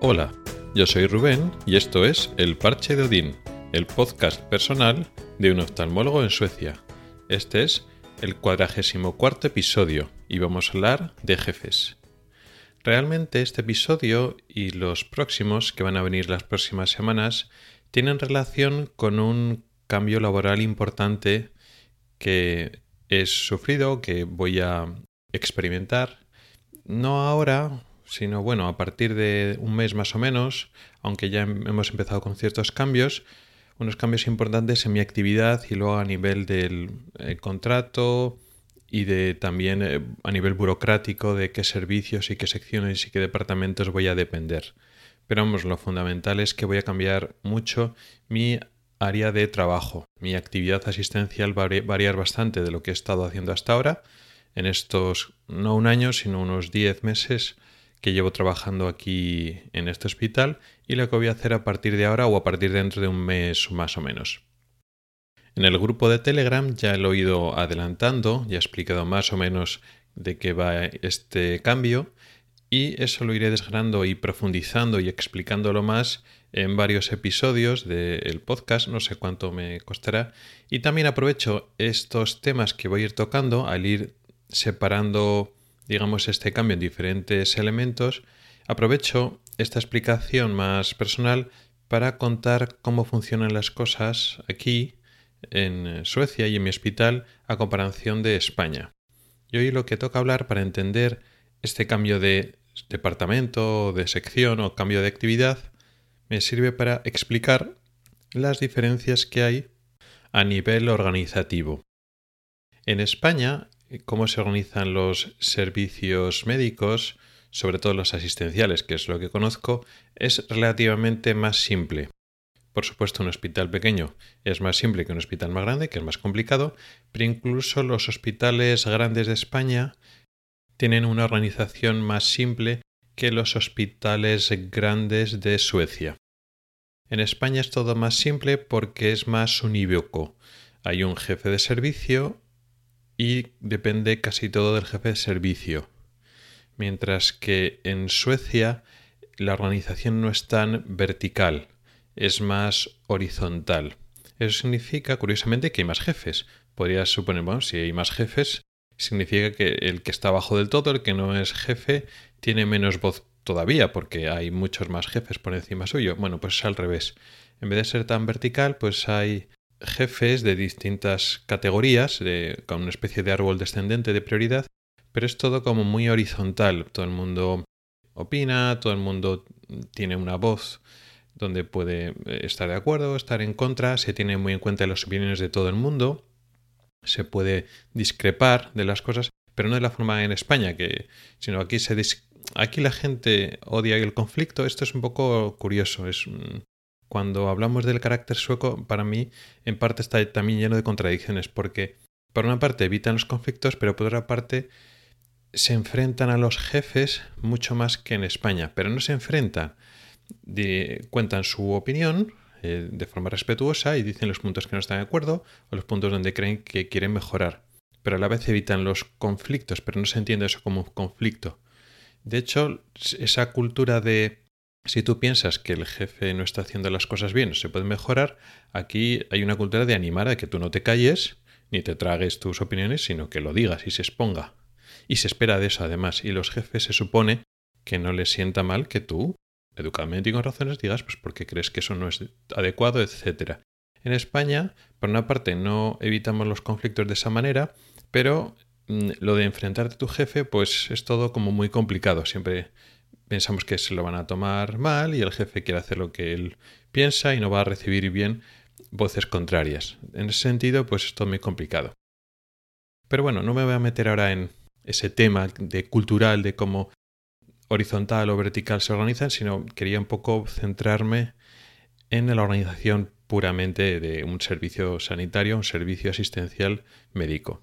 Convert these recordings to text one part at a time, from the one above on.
Hola, yo soy Rubén y esto es El Parche de Odín, el podcast personal de un oftalmólogo en Suecia. Este es el cuadragésimo cuarto episodio y vamos a hablar de jefes. Realmente este episodio y los próximos que van a venir las próximas semanas tienen relación con un cambio laboral importante que he sufrido, que voy a experimentar, no ahora, sino bueno, a partir de un mes más o menos, aunque ya hemos empezado con ciertos cambios, unos cambios importantes en mi actividad y luego a nivel del eh, contrato y de también eh, a nivel burocrático de qué servicios y qué secciones y qué departamentos voy a depender. Pero vamos, lo fundamental es que voy a cambiar mucho mi área de trabajo. Mi actividad asistencial va a variar bastante de lo que he estado haciendo hasta ahora en estos no un año, sino unos 10 meses que llevo trabajando aquí en este hospital y lo que voy a hacer a partir de ahora o a partir de dentro de un mes más o menos. En el grupo de Telegram ya lo he ido adelantando, ya he explicado más o menos de qué va este cambio y eso lo iré desgranando y profundizando y explicándolo más en varios episodios del podcast, no sé cuánto me costará. Y también aprovecho estos temas que voy a ir tocando al ir separando, digamos, este cambio en diferentes elementos. Aprovecho esta explicación más personal para contar cómo funcionan las cosas aquí en Suecia y en mi hospital a comparación de España. Y hoy lo que toca hablar para entender este cambio de departamento, de sección o cambio de actividad me sirve para explicar las diferencias que hay a nivel organizativo. En España, cómo se organizan los servicios médicos, sobre todo los asistenciales, que es lo que conozco, es relativamente más simple. Por supuesto, un hospital pequeño es más simple que un hospital más grande, que es más complicado, pero incluso los hospitales grandes de España tienen una organización más simple que los hospitales grandes de Suecia. En España es todo más simple porque es más unívoco. Hay un jefe de servicio y depende casi todo del jefe de servicio. Mientras que en Suecia la organización no es tan vertical, es más horizontal. Eso significa, curiosamente, que hay más jefes. Podrías suponer, bueno, si hay más jefes, significa que el que está abajo del todo, el que no es jefe, tiene menos voz todavía, porque hay muchos más jefes por encima suyo. Bueno, pues es al revés. En vez de ser tan vertical, pues hay jefes de distintas categorías, de, con una especie de árbol descendente de prioridad, pero es todo como muy horizontal. Todo el mundo opina, todo el mundo tiene una voz donde puede eh, estar de acuerdo, estar en contra, se tiene muy en cuenta las opiniones de todo el mundo se puede discrepar de las cosas, pero no de la forma en España, que, sino aquí, se aquí la gente odia el conflicto. Esto es un poco curioso. Es, cuando hablamos del carácter sueco, para mí en parte está también lleno de contradicciones, porque por una parte evitan los conflictos, pero por otra parte se enfrentan a los jefes mucho más que en España, pero no se enfrentan, cuentan su opinión, eh, de forma respetuosa y dicen los puntos que no están de acuerdo o los puntos donde creen que quieren mejorar. Pero a la vez evitan los conflictos, pero no se entiende eso como conflicto. De hecho, esa cultura de si tú piensas que el jefe no está haciendo las cosas bien, se puede mejorar, aquí hay una cultura de animar a que tú no te calles ni te tragues tus opiniones, sino que lo digas y se exponga. Y se espera de eso además. Y los jefes se supone que no les sienta mal que tú educadamente y con razones digas pues porque crees que eso no es adecuado, etcétera. En España, por una parte, no evitamos los conflictos de esa manera, pero mm, lo de enfrentarte a tu jefe, pues es todo como muy complicado. Siempre pensamos que se lo van a tomar mal y el jefe quiere hacer lo que él piensa y no va a recibir bien voces contrarias. En ese sentido, pues es todo muy complicado. Pero bueno, no me voy a meter ahora en ese tema de cultural de cómo horizontal o vertical se organizan, sino quería un poco centrarme en la organización puramente de un servicio sanitario, un servicio asistencial médico.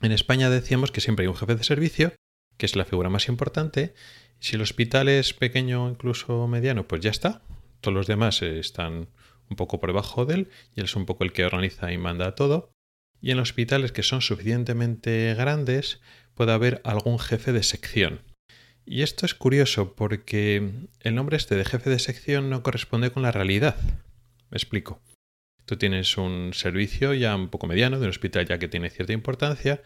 En España decíamos que siempre hay un jefe de servicio, que es la figura más importante. Si el hospital es pequeño o incluso mediano, pues ya está. Todos los demás están un poco por debajo de él y él es un poco el que organiza y manda todo. Y en hospitales que son suficientemente grandes puede haber algún jefe de sección Y esto es curioso porque el nombre este de jefe de sección no corresponde con la realidad. Me explico. Tú tienes un servicio ya un poco mediano de un hospital ya que tiene cierta importancia.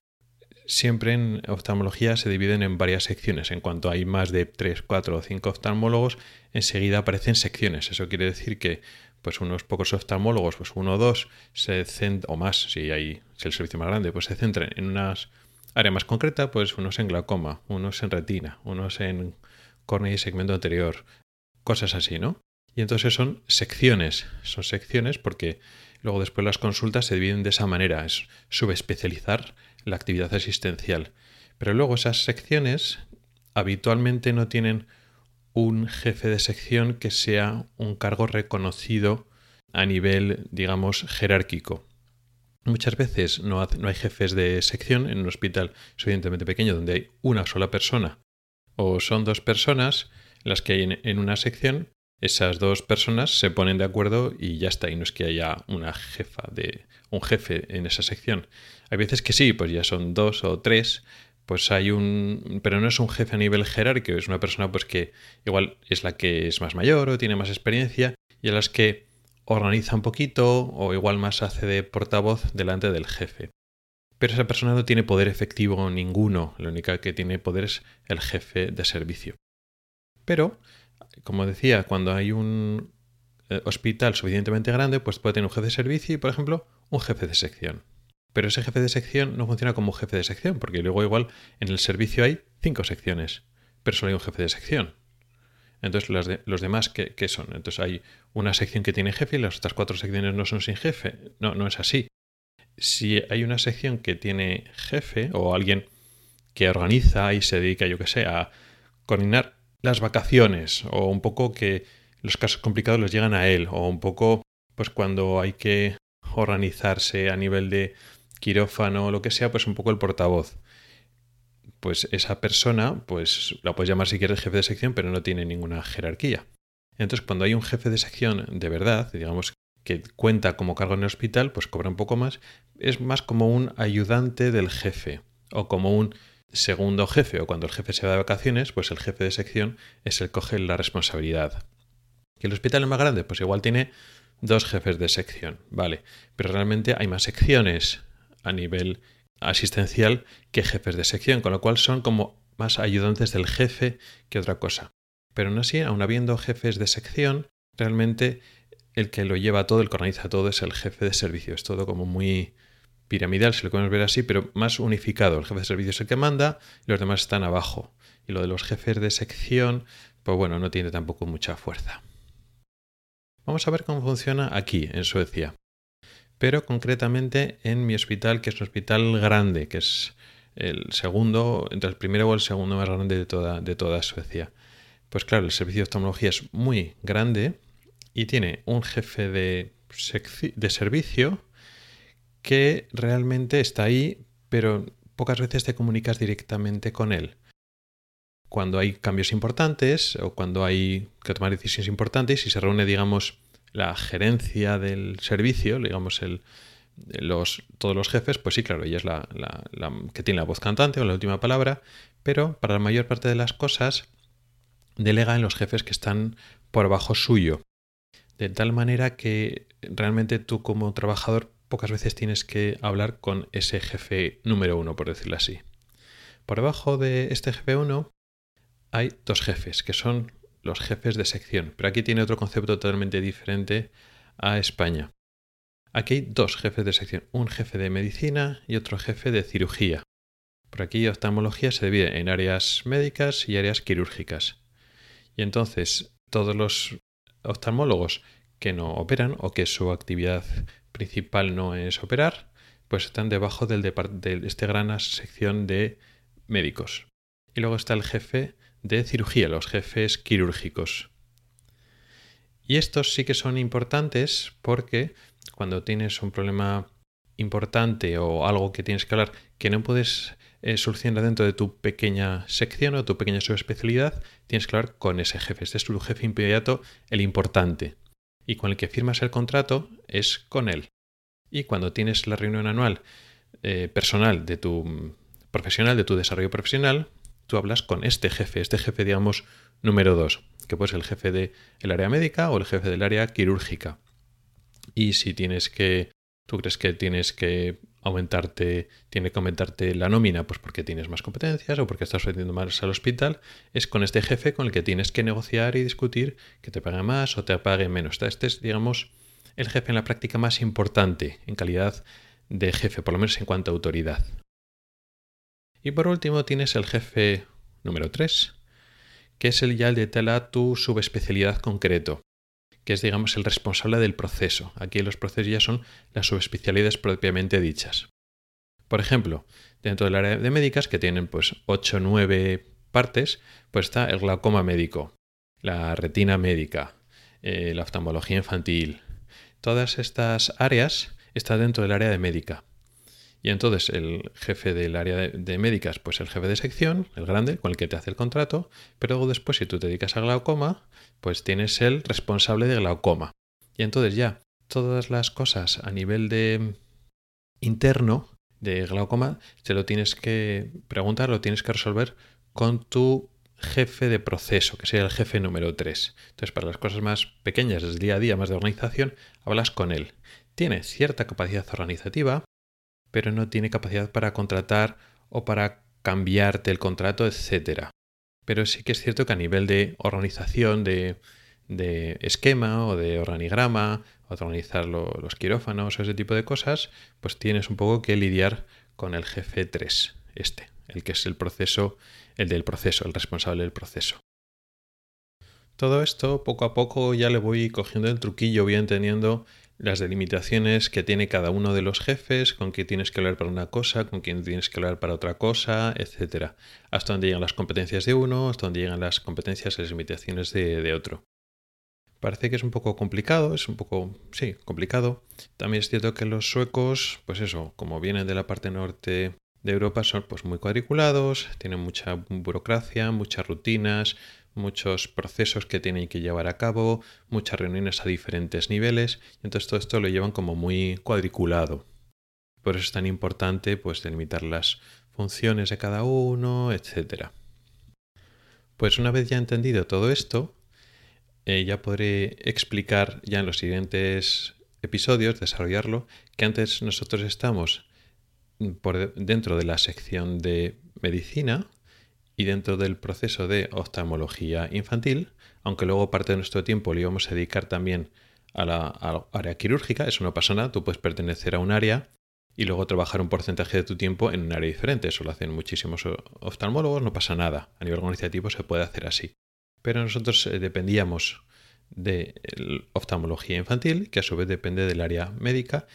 Siempre en oftalmología se dividen en varias secciones. En cuanto hay más de 3, 4 o 5 oftalmólogos, enseguida aparecen secciones. Eso quiere decir que pues unos pocos oftalmólogos, pues uno o dos, se o más, si hay si el servicio más grande, pues se centran en unas área más concreta, pues unos en glaucoma, unos en retina, unos en córnea y segmento anterior, cosas así, ¿no? Y entonces son secciones, son secciones porque luego después las consultas se dividen de esa manera, es subespecializar la actividad asistencial. Pero luego esas secciones habitualmente no tienen un jefe de sección que sea un cargo reconocido a nivel, digamos, jerárquico. Muchas veces no, hay jefes de sección en un hospital suficientemente pequeño donde hay una sola persona o son dos personas las que hay en, una sección esas dos personas se ponen de acuerdo y ya está, y no es que haya una jefa de un jefe en esa sección. Hay veces que sí, pues ya son dos o tres, pues hay un pero no es un jefe a nivel jerárquico, es una persona pues que igual es la que es más mayor o tiene más experiencia y a las que organiza un poquito o igual más hace de portavoz delante del jefe. Pero esa persona no tiene poder efectivo ninguno, la única que tiene poder es el jefe de servicio. Pero, como decía, cuando hay un eh, hospital suficientemente grande, pues puede tener un jefe de servicio y, por ejemplo, un jefe de sección. Pero ese jefe de sección no funciona como jefe de sección, porque luego igual en el servicio hay cinco secciones, pero solo hay un jefe de sección. Entonces, los demás, ¿qué, ¿qué, son? Entonces, hay una sección que tiene jefe y las otras cuatro secciones no son sin jefe. No, no es así. Si hay una sección que tiene jefe o alguien que organiza y se dedica, yo que sé, a coordinar las vacaciones o un poco que los casos complicados les llegan a él o un poco, pues cuando hay que organizarse a nivel de quirófano o lo que sea, pues un poco el portavoz pues esa persona, pues la puedes llamar si quieres jefe de sección, pero no tiene ninguna jerarquía. Entonces, cuando hay un jefe de sección de verdad, digamos que cuenta como cargo en el hospital, pues cobra un poco más, es más como un ayudante del jefe o como un segundo jefe, o cuando el jefe se va de vacaciones, pues el jefe de sección es el que coge la responsabilidad. ¿Que el hospital es más grande? Pues igual tiene dos jefes de sección, vale, pero realmente hay más secciones a nivel asistencial que jefes de sección, con lo cual son como más ayudantes del jefe que otra cosa. Pero no así, aun habiendo jefes de sección, realmente el que lo lleva todo, el que organiza todo es el jefe de servicio. Es todo como muy piramidal, si lo podemos ver así, pero más unificado. El jefe de servicio es el que manda y los demás están abajo. Y lo de los jefes de sección, pues bueno, no tiene tampoco mucha fuerza. Vamos a ver cómo funciona aquí, en Suecia pero concretamente en mi hospital, que es un hospital grande, que es el segundo, entre el primero o el segundo más grande de toda, de toda Suecia. Pues claro, el servicio de oftalmología es muy grande y tiene un jefe de, de servicio que realmente está ahí, pero pocas veces te comunicas directamente con él. Cuando hay cambios importantes o cuando hay que tomar decisiones importantes, y se reúne, digamos, la gerencia del servicio, digamos, el, los, todos los jefes, pues sí, claro, ella es la, que tiene la voz cantante o la última palabra, pero para la mayor parte de las cosas delega en los jefes que están por abajo suyo. De tal manera que realmente tú como trabajador pocas veces tienes que hablar con ese jefe número uno, por decirlo así. Por debajo de este jefe uno hay dos jefes, que son los jefes de sección. Pero aquí tiene otro concepto totalmente diferente a España. Aquí hay dos jefes de sección, un jefe de medicina y otro jefe de cirugía. Por aquí oftalmología se divide en áreas médicas y áreas quirúrgicas. Y entonces todos los oftalmólogos que no operan o que su actividad principal no es operar, pues están debajo del de esta gran sección de médicos. Y luego está el jefe de cirugía, los jefes quirúrgicos. Y estos sí que son importantes porque cuando tienes un problema importante o algo que tienes que hablar que no puedes eh, solucionar dentro de tu pequeña sección o tu pequeña subespecialidad, tienes que hablar con ese jefe. Este es tu jefe inmediato, el importante. Y con el que firmas el contrato es con él. Y cuando tienes la reunión anual eh, personal de tu profesional, de tu desarrollo profesional, tú hablas con este jefe, este jefe, digamos, número 2, que puede ser el jefe del área médica o el jefe del área quirúrgica. Y si tienes que, tú crees que tienes que aumentarte, tiene que aumentarte la nómina, pues porque tienes más competencias o porque estás vendiendo más al hospital, es con este jefe con el que tienes que negociar y discutir que te pague más o te pague menos. Este es, digamos, el jefe en la práctica más importante en calidad de jefe, por lo menos en cuanto a autoridad. Y por último tienes el jefe número 3, que es el ya el de tu subespecialidad concreto que es, digamos, el responsable del proceso. Aquí los procesos ya son las subespecialidades propiamente dichas. Por ejemplo, dentro del área de médicas, que tienen pues 8 o 9 partes, pues está el glaucoma médico, la retina médica, eh, la oftalmología infantil. Todas estas áreas están dentro del área de médica. Y entonces el jefe del área de, médicas, pues el jefe de sección, el grande, con el que te hace el contrato, pero luego después si tú te dedicas a glaucoma, pues tienes el responsable de glaucoma. Y entonces ya, todas las cosas a nivel de interno de glaucoma, te lo tienes que preguntar, lo tienes que resolver con tu jefe de proceso, que sería el jefe número 3. Entonces, para las cosas más pequeñas del día a día, más de organización, hablas con él. Tiene cierta capacidad organizativa, pero no tiene capacidad para contratar o para cambiarte el contrato, etc. Pero sí que es cierto que a nivel de organización, de, esquema o de organigrama, organizar los quirófanos o ese tipo de cosas, pues tienes un poco que lidiar con el jefe 3, este, el que es el proceso, el del proceso, el responsable del proceso. Todo esto poco a poco ya le voy cogiendo el truquillo, voy entendiendo las delimitaciones que tiene cada uno de los jefes, con quién tienes que hablar para una cosa, con quién tienes que hablar para otra cosa, etc. Hasta dónde llegan las competencias de uno, hasta dónde llegan las competencias y las limitaciones de, otro. Parece que es un poco complicado, es un poco, sí, complicado. También es cierto que los suecos, pues eso, como vienen de la parte norte de Europa, son pues muy cuadriculados, tienen mucha burocracia, muchas rutinas, muchos procesos que tienen que llevar a cabo, muchas reuniones a diferentes niveles, y entonces todo esto lo llevan como muy cuadriculado. Por eso es tan importante pues delimitar las funciones de cada uno, etc. Pues una vez ya entendido todo esto, eh, ya podré explicar ya en los siguientes episodios, desarrollarlo, que antes nosotros estamos por dentro de la sección de medicina, y dentro del proceso de oftalmología infantil, aunque luego parte de nuestro tiempo lo íbamos a dedicar también a la, área quirúrgica, eso no pasa nada, tú puedes pertenecer a un área y luego trabajar un porcentaje de tu tiempo en un área diferente, eso lo hacen muchísimos oftalmólogos, no pasa nada, a nivel organizativo se puede hacer así. Pero nosotros eh, dependíamos de oftalmología infantil, que a su vez depende del área médica,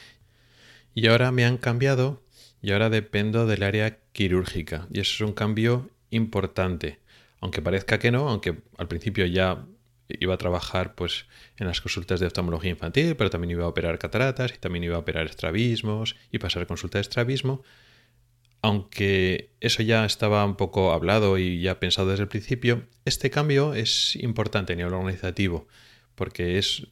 y ahora me han cambiado y ahora dependo del área quirúrgica, y eso es un cambio importante. Aunque parezca que no, aunque al principio ya iba a trabajar pues en las consultas de oftalmología infantil, pero también iba a operar cataratas y también iba a operar estrabismos y pasar consulta de estrabismo. Aunque eso ya estaba un poco hablado y ya pensado desde el principio, este cambio es importante a nivel organizativo, porque es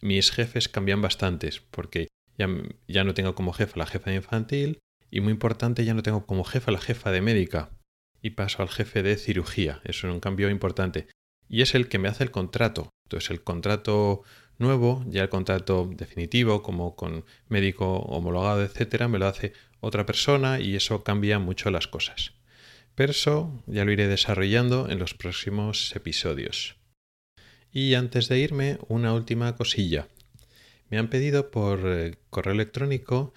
mis jefes cambian bastantes, porque ya, ya no tengo como jefa la jefa de infantil y muy importante ya no tengo como jefa la jefa de médica, y paso al jefe de cirugía. Eso es un cambio importante. Y es el que me hace el contrato. Entonces el contrato nuevo, ya el contrato definitivo, como con médico homologado, etcétera, me lo hace otra persona y eso cambia mucho las cosas. Pero eso ya lo iré desarrollando en los próximos episodios. Y antes de irme, una última cosilla. Me han pedido por eh, correo electrónico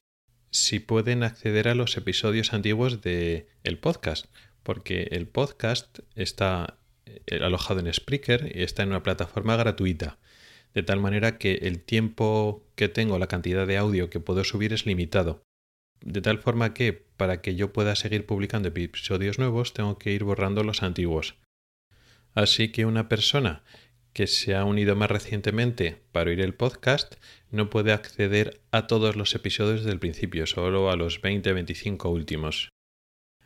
si pueden acceder a los episodios antiguos del el podcast porque el podcast está eh, alojado en Spreaker y está en una plataforma gratuita. De tal manera que el tiempo que tengo, la cantidad de audio que puedo subir es limitado. De tal forma que para que yo pueda seguir publicando episodios nuevos tengo que ir borrando los antiguos. Así que una persona que se ha unido más recientemente para oír el podcast no puede acceder a todos los episodios del principio, solo a los 20-25 últimos.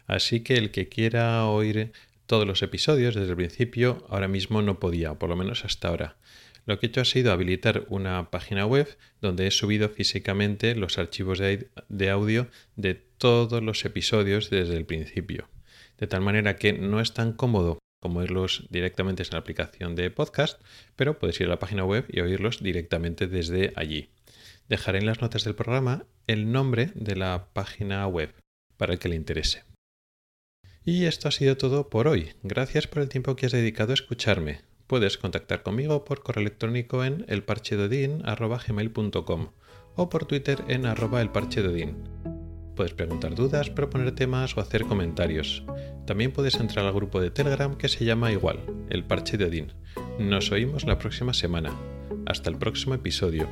Así que el que quiera oír todos los episodios desde el principio, ahora mismo no podía, por lo menos hasta ahora. Lo que he hecho ha sido habilitar una página web donde he subido físicamente los archivos de, audio de todos los episodios desde el principio. de tal manera que no es tan cómodo como oírlos directamente en la aplicación de podcast, pero puedes ir a la página web y oírlos directamente desde allí. Dejaré en las notas del programa el nombre de la página web para el que le interese. Y esto ha sido todo por hoy. Gracias por el tiempo que has dedicado a escucharme. Puedes contactar conmigo por correo electrónico en elparchedodin.com o por Twitter en arroba elparchedodin. Puedes preguntar dudas, proponer temas o hacer comentarios. También puedes entrar al grupo de Telegram que se llama igual, El Parche de Odín. Nos oímos la próxima semana. Hasta el próximo episodio.